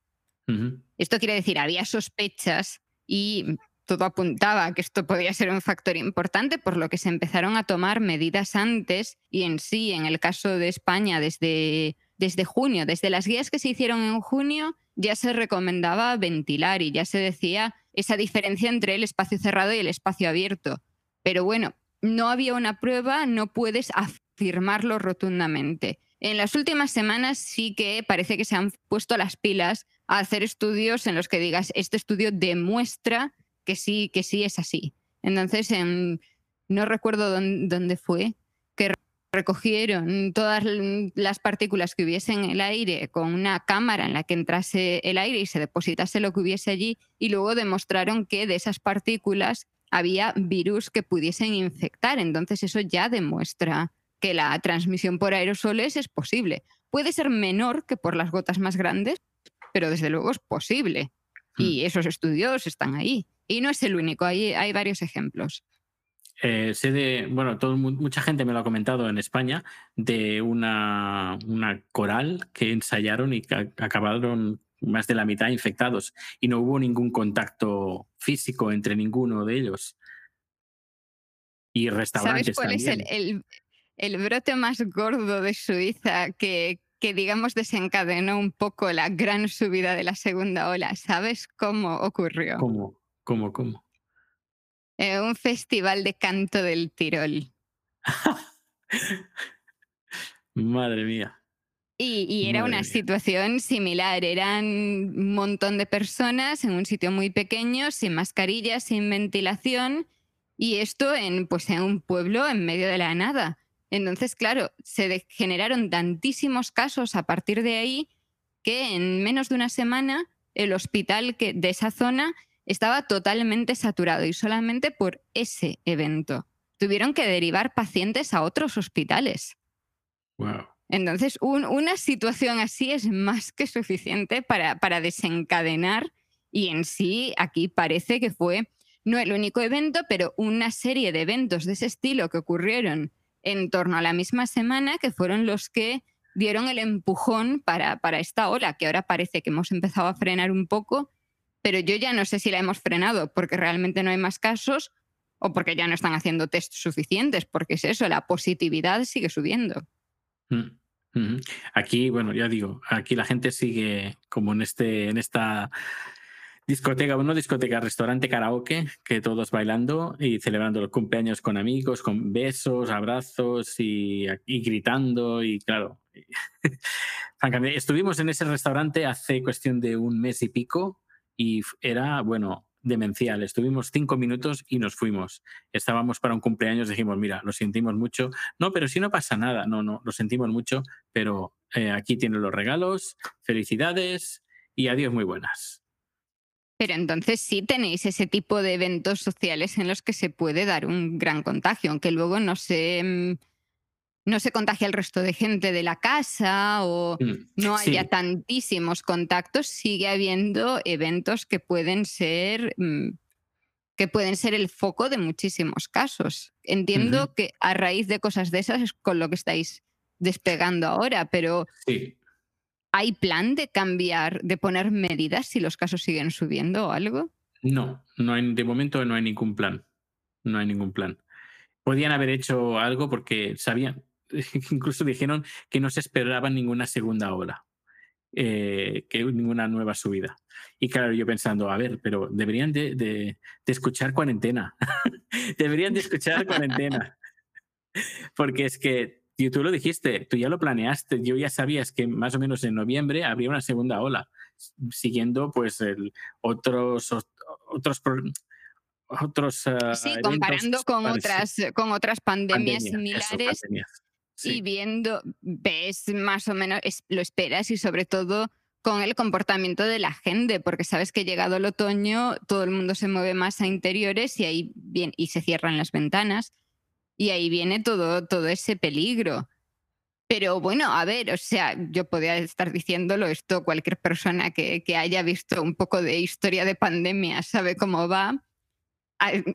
Esto quiere decir, había sospechas y todo apuntaba a que esto podía ser un factor importante, por lo que se empezaron a tomar medidas antes y en sí, en el caso de España, desde, desde junio, desde las guías que se hicieron en junio, ya se recomendaba ventilar y ya se decía esa diferencia entre el espacio cerrado y el espacio abierto. Pero bueno, no había una prueba, no puedes afirmarlo rotundamente. En las últimas semanas sí que parece que se han puesto las pilas a hacer estudios en los que digas, este estudio demuestra que sí, que sí es así. Entonces, en- no recuerdo dón- dónde fue, que re- recogieron todas las partículas que hubiese en el aire con una cámara en la que entrase el aire y se depositase lo que hubiese allí y luego demostraron que de esas partículas había virus que pudiesen infectar. Entonces eso ya demuestra que la transmisión por aerosoles es posible. Puede ser menor que por las gotas más grandes, pero desde luego es posible. Y esos estudios están ahí. Y no es el único, hay, hay varios ejemplos. Eh, sé de, bueno, todo, mucha gente me lo ha comentado en España, de una, una coral que ensayaron y acabaron más de la mitad infectados y no hubo ningún contacto físico entre ninguno de ellos. Y ¿Sabes restaurantes cuál es el- el brote más gordo de Suiza que, que, digamos, desencadenó un poco la gran subida de la segunda ola? ¿Sabes cómo ocurrió? ¿Cómo? ¿Cómo? ¿Cómo? Eh, un festival de canto del Tirol. Madre mía. Y, y era Madre una mía. situación similar. Eran un montón de personas en un sitio muy pequeño, sin mascarillas, sin ventilación. Y esto en, pues, en un pueblo en medio de la nada. Entonces, claro, se generaron tantísimos casos a partir de ahí que en menos de una semana el hospital que, de esa zona estaba totalmente saturado y solamente por ese evento. Tuvieron que derivar pacientes a otros hospitales. Wow. Entonces, un- una situación así es más que suficiente para, desencadenar y en sí aquí parece que fue no el único evento, pero una serie de eventos de ese estilo que ocurrieron en torno a la misma semana que fueron los que dieron el empujón para, esta ola, que ahora parece que hemos empezado a frenar un poco, pero yo ya no sé si la hemos frenado porque realmente no hay más casos o porque ya no están haciendo test suficientes, porque es eso, la positividad sigue subiendo. Mm. Aquí, bueno, ya digo, aquí la gente sigue como en este, en esta discoteca, bueno, discoteca, restaurante, karaoke, que todos bailando y celebrando los cumpleaños con amigos, con besos, abrazos y, y gritando y claro. Estuvimos en ese restaurante hace cuestión de un mes y pico y era, bueno, demencial. Estuvimos cinco minutos y nos fuimos. Estábamos para un cumpleaños, dijimos, mira, lo sentimos mucho. No, pero si no pasa nada, no, no, lo sentimos mucho, pero eh, aquí tienen los regalos, felicidades y adiós muy buenas. Pero entonces sí tenéis ese tipo de eventos sociales en los que se puede dar un gran contagio, aunque luego no se, mm, no se contagia el resto de gente de la casa o Mm, no haya sí. tantísimos contactos, sigue habiendo eventos que pueden ser mm, que pueden ser el foco de muchísimos casos. Entiendo que a raíz de cosas de esas es con lo que estáis despegando ahora, pero Sí. ¿hay plan de cambiar, de poner medidas si los casos siguen subiendo o algo? No, no hay, de momento no hay ningún plan. No hay ningún plan. Podían haber hecho algo porque sabían, incluso dijeron que no se esperaban ninguna segunda ola, eh, que ninguna nueva subida. Y claro, yo pensando, a ver, pero deberían de, de- de escuchar cuarentena. deberían de escuchar cuarentena. Porque es que tú lo dijiste, tú ya lo planeaste, yo ya sabías que más o menos en noviembre habría una segunda ola, siguiendo pues el, otros, ot- otros, otros ah, Sí, comparando con otras, con otras pandemias pandemia, eso, similares pandemias. y Sí. viendo, ves más o menos, lo esperas y sobre todo con el comportamiento de la gente, porque sabes que llegado el otoño todo el mundo se mueve más a interiores y ahí bien, y se cierran las ventanas y ahí viene todo, todo ese peligro. Pero bueno, a ver, o sea, yo podría estar diciéndolo esto, cualquier persona que, que haya visto un poco de historia de pandemia sabe cómo va.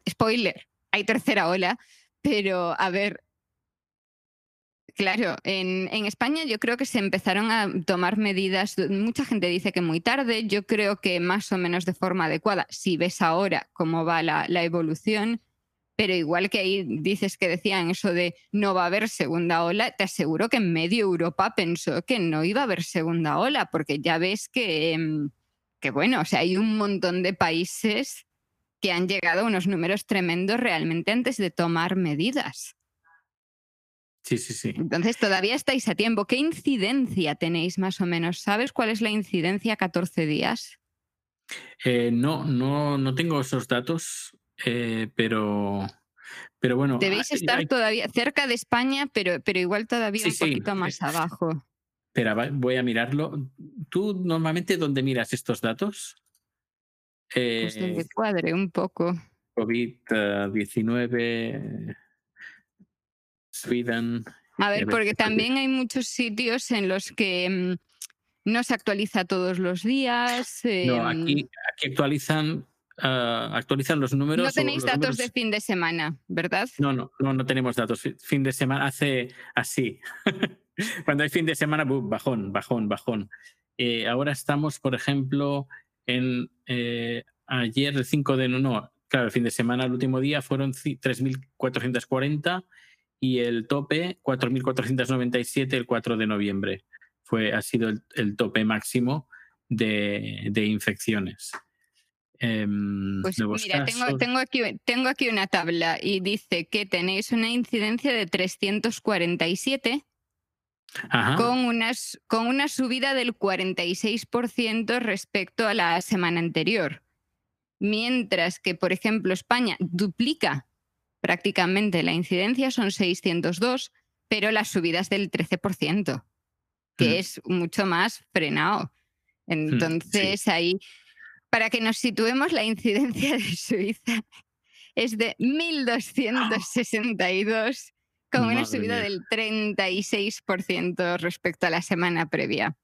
Spoiler, hay tercera ola, pero a ver, Claro, en, España yo creo que se empezaron a tomar medidas, mucha gente dice que muy tarde, yo creo que más o menos de forma adecuada, si ves ahora cómo va la, la evolución, pero igual que ahí dices que decían eso de no va a haber segunda ola, te aseguro que en medio Europa pensó que no iba a haber segunda ola, porque ya ves que, em, que bueno, o sea, hay un montón de países que han llegado a unos números tremendos realmente antes de tomar medidas. Sí, sí, sí. Entonces todavía estáis a tiempo. ¿Qué incidencia tenéis más o menos? ¿Sabes cuál es la incidencia a 14 días? Eh, no, no, no tengo esos datos, eh, pero, pero bueno. Debéis hay- estar hay- todavía cerca de España, pero, pero igual todavía Sí, un sí, poquito más eh, abajo. Espera, voy a mirarlo. ¿Tú normalmente dónde miras estos datos? Pues Eh, donde cuadre un poco. COVID-19, Sweden. A ver, porque también hay muchos sitios en los que mm, no se actualiza todos los días. No, em, aquí, aquí actualizan, ah, actualizan los números. no tenéis datos números- de fin de semana, ¿verdad? No, no, no, no tenemos datos. Fi- Fin de semana hace así. Cuando hay fin de semana, bajón, bajón, bajón. Eh, ahora estamos, por ejemplo, en eh, ayer, el 5 de no, no, claro, el fin de semana, el último día fueron ci- 3.440 y el tope 4.497 el 4 de noviembre. Fue, ha sido el, el tope máximo de, de infecciones. Em, Pues mira, tengo, tengo, aquí, tengo aquí una tabla y dice que tenéis una incidencia de 347 Ajá. con, unas, con una subida del 46% respecto a la semana anterior. Mientras que, por ejemplo, España duplica prácticamente la incidencia, son 602, pero las subidas del 13%, que Mm. es mucho más frenado. Entonces, ahí, para que nos situemos, la incidencia de Suiza es de 1.262, con una subida mía. del 36% respecto a la semana previa.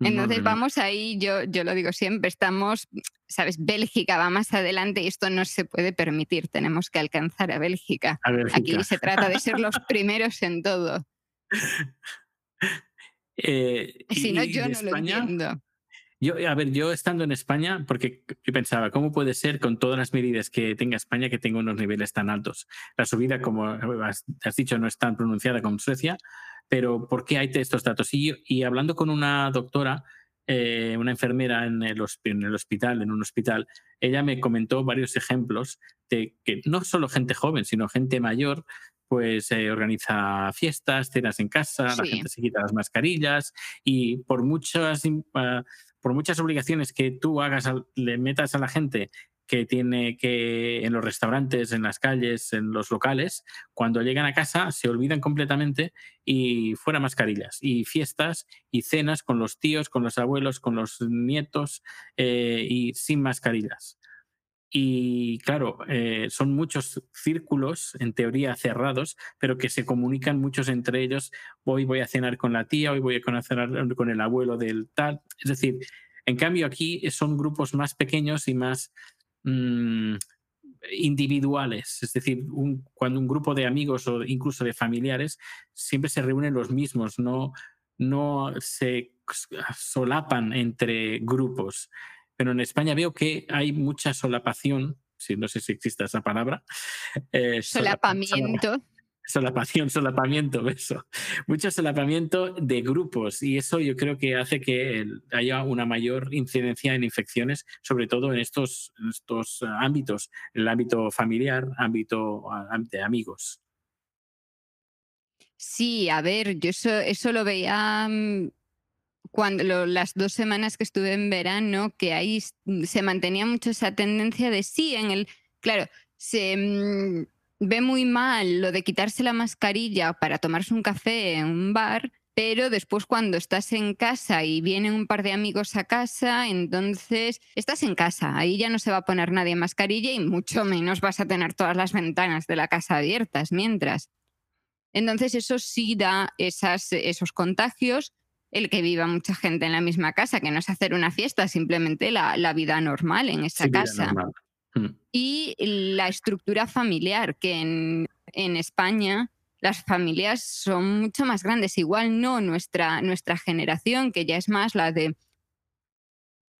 Entonces vamos ahí, yo, yo lo digo siempre, estamos, sabes, Bélgica va más adelante y esto no se puede permitir, tenemos que alcanzar a Bélgica. A Aquí se trata de ser los primeros en todo. Eh, Si no, yo no lo entiendo. Yo, a ver, yo estando en España, porque yo pensaba, ¿cómo puede ser con todas las medidas que tenga España que tenga unos niveles tan altos? La subida, como has, has dicho, no es tan pronunciada como Suecia, pero ¿por qué hay estos datos? Y, y hablando con una doctora, eh, una enfermera en el, en el, hospital, en un hospital, ella me comentó varios ejemplos de que no solo gente joven, sino gente mayor, pues eh, organiza fiestas, cenas en casa, la gente se quita las mascarillas y por muchas, uh, por muchas obligaciones que tú hagas, le metas a la gente que tiene que en los restaurantes, en las calles, en los locales, cuando llegan a casa se olvidan completamente y fuera mascarillas y fiestas y cenas con los tíos, con los abuelos, con los nietos eh, y sin mascarillas. Y claro, eh, son muchos círculos, en teoría cerrados, pero que se comunican muchos entre ellos. Hoy voy a cenar con la tía, hoy voy a cenar con el abuelo del tal. Es decir, en cambio aquí son grupos más pequeños y más mmm, individuales. Es decir, un, cuando un grupo de amigos o incluso de familiares siempre se reúnen los mismos, no, no se solapan entre grupos. Pero en España veo que hay mucha solapación, si no sé si existe esa palabra. Eh, Solapamiento solapación, solapamiento, eso. Mucho solapamiento de grupos y eso yo creo que hace que haya una mayor incidencia en infecciones, sobre todo en estos, estos ámbitos, el ámbito familiar, ámbito de amigos. Sí, a ver, yo eso, eso lo veía mm, cuando las dos semanas que estuve en verano, que ahí se mantenía mucho esa tendencia de sí, en el, claro, se mm, ve muy mal lo de quitarse la mascarilla para tomarse un café en un bar, pero después cuando estás en casa y vienen un par de amigos a casa, entonces estás en casa, ahí ya no se va a poner nadie mascarilla y mucho menos vas a tener todas las ventanas de la casa abiertas mientras. Entonces eso sí da esas, esos contagios, el que viva mucha gente en la misma casa, que no es hacer una fiesta, simplemente la, la vida normal en esa casa. Mm. Y la estructura familiar, que en, en, España las familias son mucho más grandes. Igual no nuestra, nuestra generación, que ya es más la de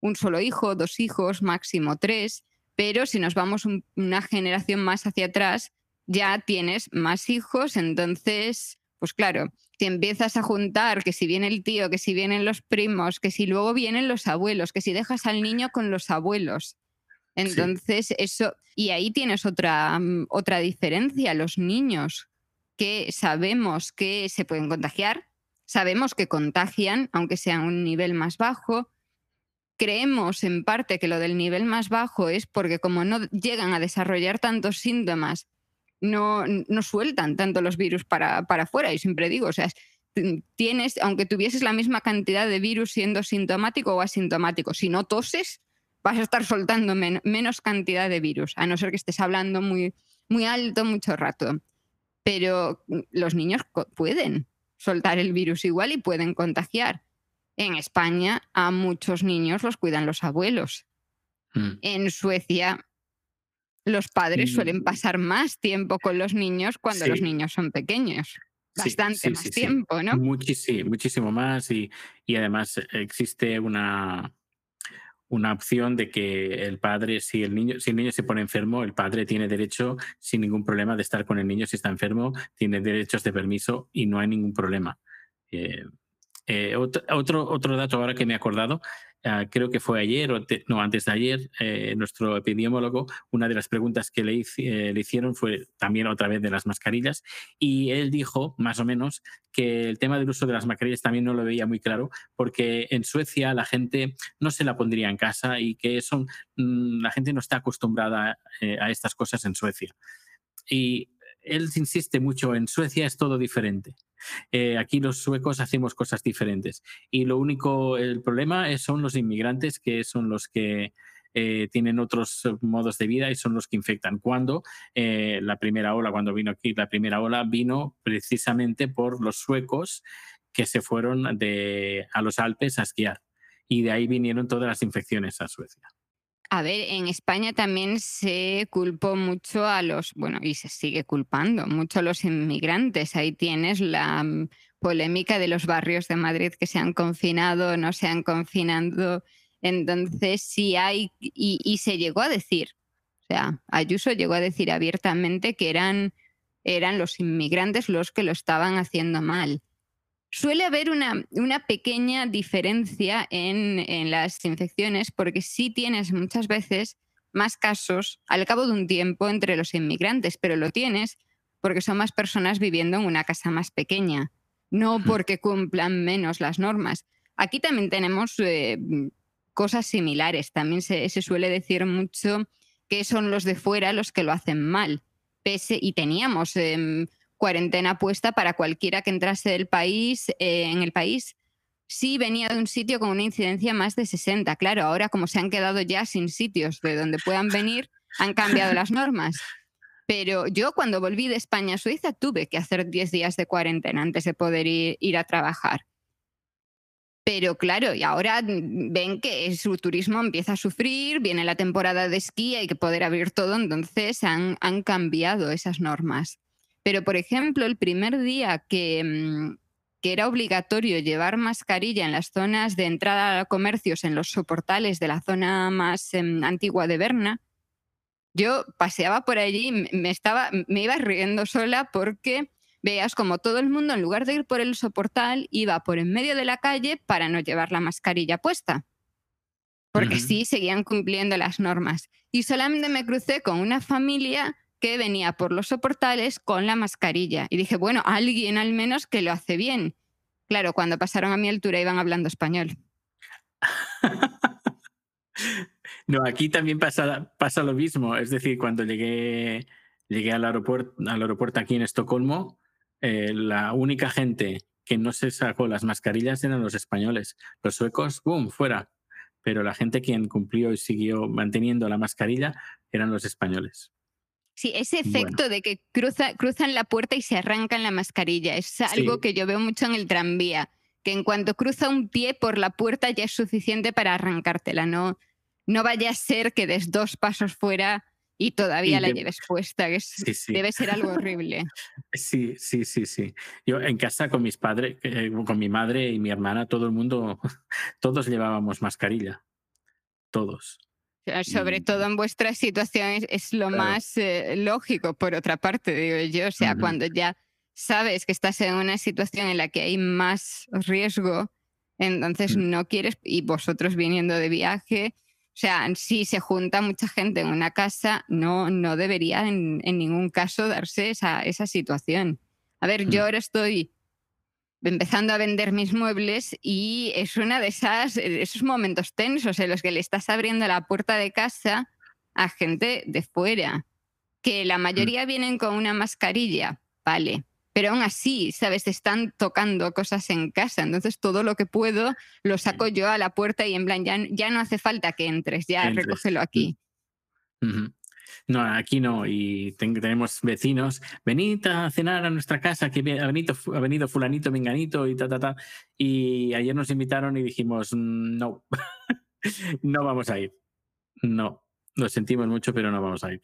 un solo hijo, dos hijos, máximo tres, pero si nos vamos una generación más hacia atrás, ya tienes más hijos, entonces, pues claro, si empiezas a juntar que si viene el tío, que si vienen los primos, que si luego vienen los abuelos, que si dejas al niño con los abuelos, entonces, eso, y ahí tienes otra, mm, otra diferencia, los niños que sabemos que se pueden contagiar, sabemos que contagian, aunque sea un nivel más bajo. Creemos en parte que lo del nivel más bajo es porque como no llegan a desarrollar tantos síntomas, no, no sueltan tanto los virus para, para afuera. Y siempre digo, o sea, tienes, aunque tuvieses la misma cantidad de virus siendo sintomático o asintomático, si no toses, vas a estar soltando menos cantidad de virus, a no ser que estés hablando muy, muy alto mucho rato. Pero los niños pueden soltar el virus igual y pueden contagiar. En España a muchos niños los cuidan los abuelos. Mm. En Suecia los padres suelen mm. pasar más tiempo con los niños cuando los niños son pequeños. Bastante más tiempo, ¿no? Muchísimo, muchísimo más y, y además existe una, una opción de que el padre, si el niño, si el niño se pone enfermo, el padre tiene derecho sin ningún problema de estar con el niño si está enfermo, tiene derechos de permiso y no hay ningún problema. Eh, eh, otro, otro dato ahora que me he acordado Ah, creo que fue ayer, o no, antes de ayer, eh, nuestro epidemiólogo, una de las preguntas que le, eh, le, hicieron fue también otra vez de las mascarillas, y él dijo, más o menos, que el tema del uso de las mascarillas también no lo veía muy claro, porque en Suecia la gente no se la pondría en casa y que son, mm, la gente no está acostumbrada eh, a estas cosas en Suecia. Y él insiste mucho, en Suecia es todo diferente. Eh, aquí los suecos hacemos cosas diferentes. Y lo único, el problema es, son los inmigrantes, que son los que eh, tienen otros modos de vida y son los que infectan. Cuando eh, la primera ola, cuando vino aquí la primera ola, vino precisamente por los suecos que se fueron de, a los Alpes a esquiar. Y de ahí vinieron todas las infecciones a Suecia. A ver, en España también se culpó mucho a los, bueno, y se sigue culpando mucho a los inmigrantes. Ahí tienes la mm, polémica de los barrios de Madrid que se han confinado, no se han confinado. Entonces, sí hay, y, se llegó a decir, o sea, Ayuso llegó a decir abiertamente que eran, eran los inmigrantes los que lo estaban haciendo mal. Suele haber una, una pequeña diferencia en, en, las infecciones porque sí tienes muchas veces más casos al cabo de un tiempo entre los inmigrantes, pero lo tienes porque son más personas viviendo en una casa más pequeña, no porque cumplan menos las normas. Aquí también tenemos eh, cosas similares, también se, se suele decir mucho que son los de fuera los que lo hacen mal. Pese, y teníamos eh, cuarentena puesta para cualquiera que entrase del país, eh, en el país, si venía de un sitio con una incidencia más de 60. Claro, ahora como se han quedado ya sin sitios de donde puedan venir, han cambiado las normas. Pero yo cuando volví de España a Suiza tuve que hacer 10 días de cuarentena antes de poder ir, a trabajar. Pero claro, y ahora ven que su turismo empieza a sufrir, viene la temporada de esquí, hay que poder abrir todo, entonces han cambiado esas normas. Pero, por ejemplo, el primer día que, mm, que era obligatorio llevar mascarilla en las zonas de entrada a comercios, en los soportales de la zona más eh, antigua de Berna, yo paseaba por allí, me, estaba, me iba riendo sola porque veas como todo el mundo, en lugar de ir por el soportal, iba por en medio de la calle para no llevar la mascarilla puesta. Porque sí, seguían cumpliendo las normas. Y solamente me crucé con una familia que venía por los soportales con la mascarilla. Y dije, bueno, alguien al menos que lo hace bien. Claro, cuando pasaron a mi altura iban hablando español. no, aquí también pasa, pasa lo mismo. Es decir, cuando llegué, llegué al, aeropuerto, al aeropuerto aquí en Estocolmo, eh, la única gente que no se sacó las mascarillas eran los españoles. Los suecos, ¡boom!, fuera. Pero la gente quien cumplió y siguió manteniendo la mascarilla eran los españoles. Sí, ese efecto de que cruza, cruzan la puerta y se arrancan la mascarilla es algo que yo veo mucho en el tranvía, que en cuanto cruza un pie por la puerta ya es suficiente para arrancártela, no, no vaya a ser que des dos pasos fuera y todavía la lleves puesta, que debe ser algo horrible. Sí, sí, sí, sí. Yo en casa con mis padres, eh, con mi madre y mi hermana, todo el mundo, todos llevábamos mascarilla, todos. Sobre todo en vuestras situaciones es lo más eh, lógico, por otra parte, digo yo. O sea, cuando ya sabes que estás en una situación en la que hay más riesgo, entonces mm. no quieres, y vosotros viniendo de viaje, o sea, si se junta mucha gente en una casa, no, no debería en, ningún caso darse esa, esa situación. A ver, yo mm. ahora estoy empezando a vender mis muebles y es una de esas, esos momentos tensos en los que le estás abriendo la puerta de casa a gente de fuera, que la mm. mayoría vienen con una mascarilla, vale, pero aún así, ¿sabes? Te están tocando cosas en casa, entonces todo lo que puedo lo saco yo a la puerta y en plan, ya, ya no hace falta que entres, ya recógelo aquí. No, aquí no. Y tenemos vecinos, venid a cenar a nuestra casa, que ha venido, ha venido fulanito, menganito y ta, ta, ta. Y ayer nos invitaron y dijimos, no, no vamos a ir. No, lo sentimos mucho, pero no vamos a ir.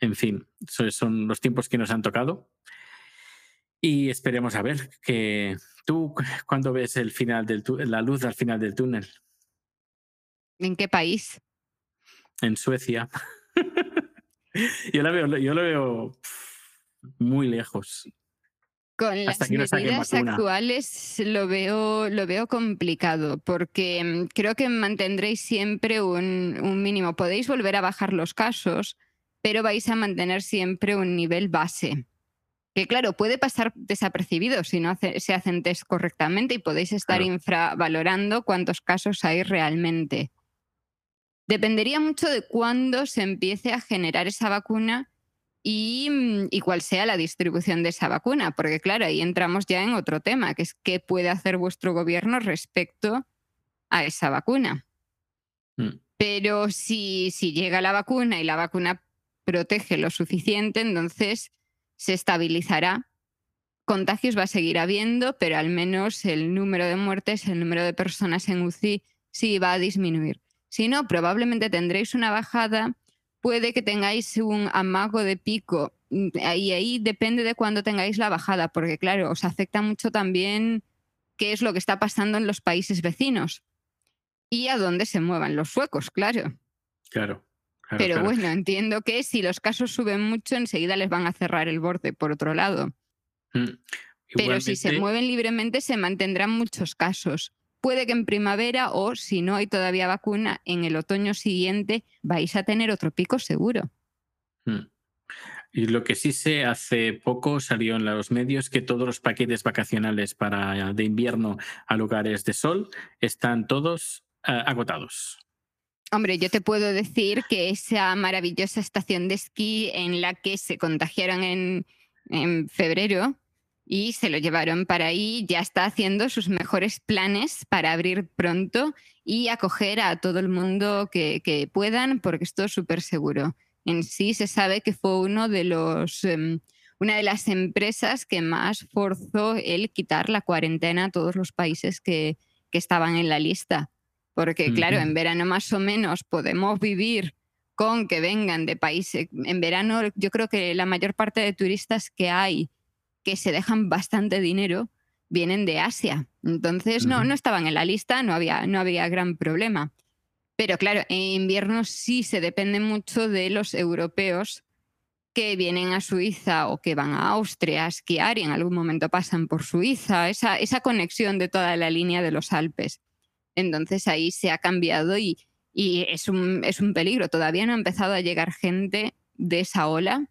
En fin, son los tiempos que nos han tocado. Y esperemos a ver que tú, cuando ves el final del la luz al final del túnel? ¿En qué país? En Suecia. yo, la veo, yo lo veo muy lejos. Con las medidas actuales lo veo, lo veo complicado porque mm, creo que mantendréis siempre un, un, mínimo. Podéis volver a bajar los casos, pero vais a mantener siempre un nivel base que claro, puede pasar desapercibido si no se hacen test correctamente y podéis estar infravalorando cuántos casos hay realmente. Dependería mucho de cuándo se empiece a generar esa vacuna y, mm, y, cuál sea la distribución de esa vacuna, porque claro, ahí entramos ya en otro tema, que es qué puede hacer vuestro gobierno respecto a esa vacuna. Mm. Pero si, si llega la vacuna y la vacuna protege lo suficiente, entonces se estabilizará. Contagios va a seguir habiendo, pero al menos el número de muertes, el número de personas en UCI sí va a disminuir. Si no, probablemente tendréis una bajada, puede que tengáis un amago de pico mm, y ahí depende de cuándo tengáis la bajada, porque claro, os afecta mucho también qué es lo que está pasando en los países vecinos y a dónde se muevan los suecos, claro. Claro. Pero bueno, entiendo que si los casos suben mucho, enseguida les van a cerrar el borde por otro lado. Mm. Pero si se mueven libremente se mantendrán muchos casos. Puede que en primavera o si no hay todavía vacuna, en el otoño siguiente vais a tener otro pico seguro. Mm. Y lo que sí sé, hace poco salió en los medios que todos los paquetes vacacionales para de invierno a lugares de sol están todos eh, agotados. Hombre, yo te puedo decir que esa maravillosa estación de esquí en la que se contagiaron en, en febrero y se lo llevaron para ahí, ya está haciendo sus mejores planes para abrir pronto y acoger a todo el mundo que, que puedan, porque esto es súper seguro. En sí se sabe que fue uno de los, em, una de las empresas que más forzó el quitar la cuarentena a todos los países que, que estaban en la lista. Porque, claro, en verano más o menos podemos vivir con que vengan de países. En verano, yo creo que la mayor parte de turistas que hay que se dejan bastante dinero vienen de Asia. Entonces, no, no estaban en la lista, no había, no había gran problema. Pero claro, en invierno sí se depende mucho de los europeos que vienen a Suiza o que van a Austria a esquiar y en algún momento pasan por Suiza, esa, esa conexión de toda la línea de los Alpes. Entonces ahí se ha cambiado y, y es, un, es un peligro. Todavía no ha empezado a llegar gente de esa ola.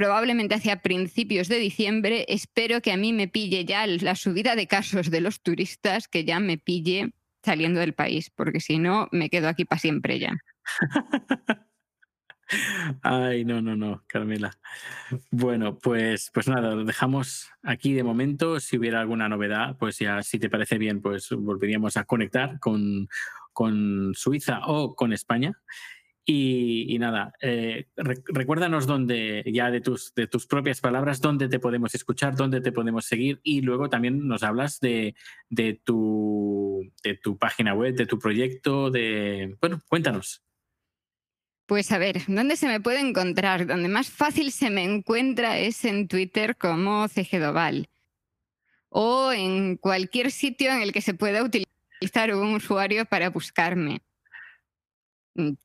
Probablemente hacia principios de diciembre. Espero que a mí me pille ya la subida de casos de los turistas, que ya me pille saliendo del país, porque si no, me quedo aquí para siempre ya. Ay, no, no, no, Carmela. Bueno, pues, pues nada, lo dejamos aquí de momento. Si hubiera alguna novedad, pues ya, si te parece bien, pues volveríamos a conectar con, con Suiza o con España. Y, nada, eh, re- recuérdanos dónde, ya de tus, de tus propias palabras, dónde te podemos escuchar, dónde te podemos seguir y luego también nos hablas de, de, tu, de tu página web, de tu proyecto, de... Bueno, cuéntanos. Pues a ver, ¿dónde se me puede encontrar? Donde más fácil se me encuentra es en Twitter como CGDoval o en cualquier sitio en el que se pueda utilizar un usuario para buscarme.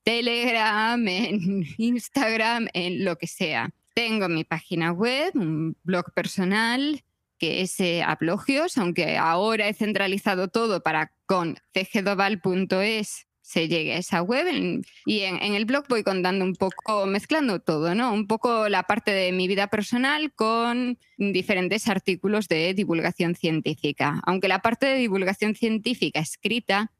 Telegram, en Instagram, en lo que sea. Tengo mi página web, un blog personal que es eh, Aplogios, aunque ahora he centralizado todo para con cgdoval.es se llegue a esa web y en, en el blog voy contando un poco, mezclando todo, ¿no? Un poco la parte de mi vida personal con diferentes artículos de divulgación científica. Aunque la parte de divulgación científica escrita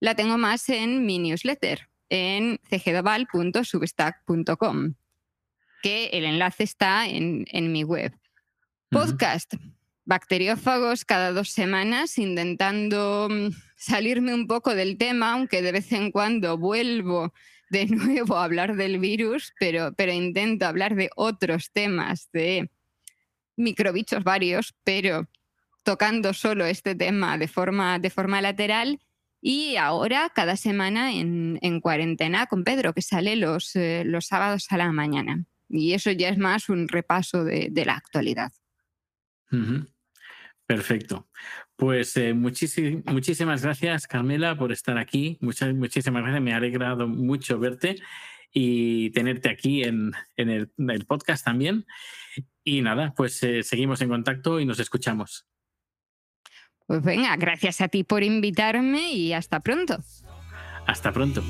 la tengo más en mi newsletter, en cgdoval.substack.com, que el enlace está en, en mi web. Podcast. Bacteriófagos cada dos semanas, intentando mm, salirme un poco del tema, aunque de vez en cuando vuelvo de nuevo a hablar del virus, pero, pero intento hablar de otros temas, de microbichos varios, pero tocando solo este tema de forma, de forma lateral. Y ahora, cada semana en, en cuarentena con Pedro, que sale los, eh, los sábados a la mañana. Y eso ya es más un repaso de, la actualidad. Perfecto. Pues eh, muchísi- muchísimas gracias, Carmela, por estar aquí. Muchas, muchísimas gracias. Me ha alegrado mucho verte y tenerte aquí en, en el, en el podcast también. Y nada, pues eh, seguimos en contacto y nos escuchamos. Pues venga, gracias a ti por invitarme y hasta pronto. Hasta pronto.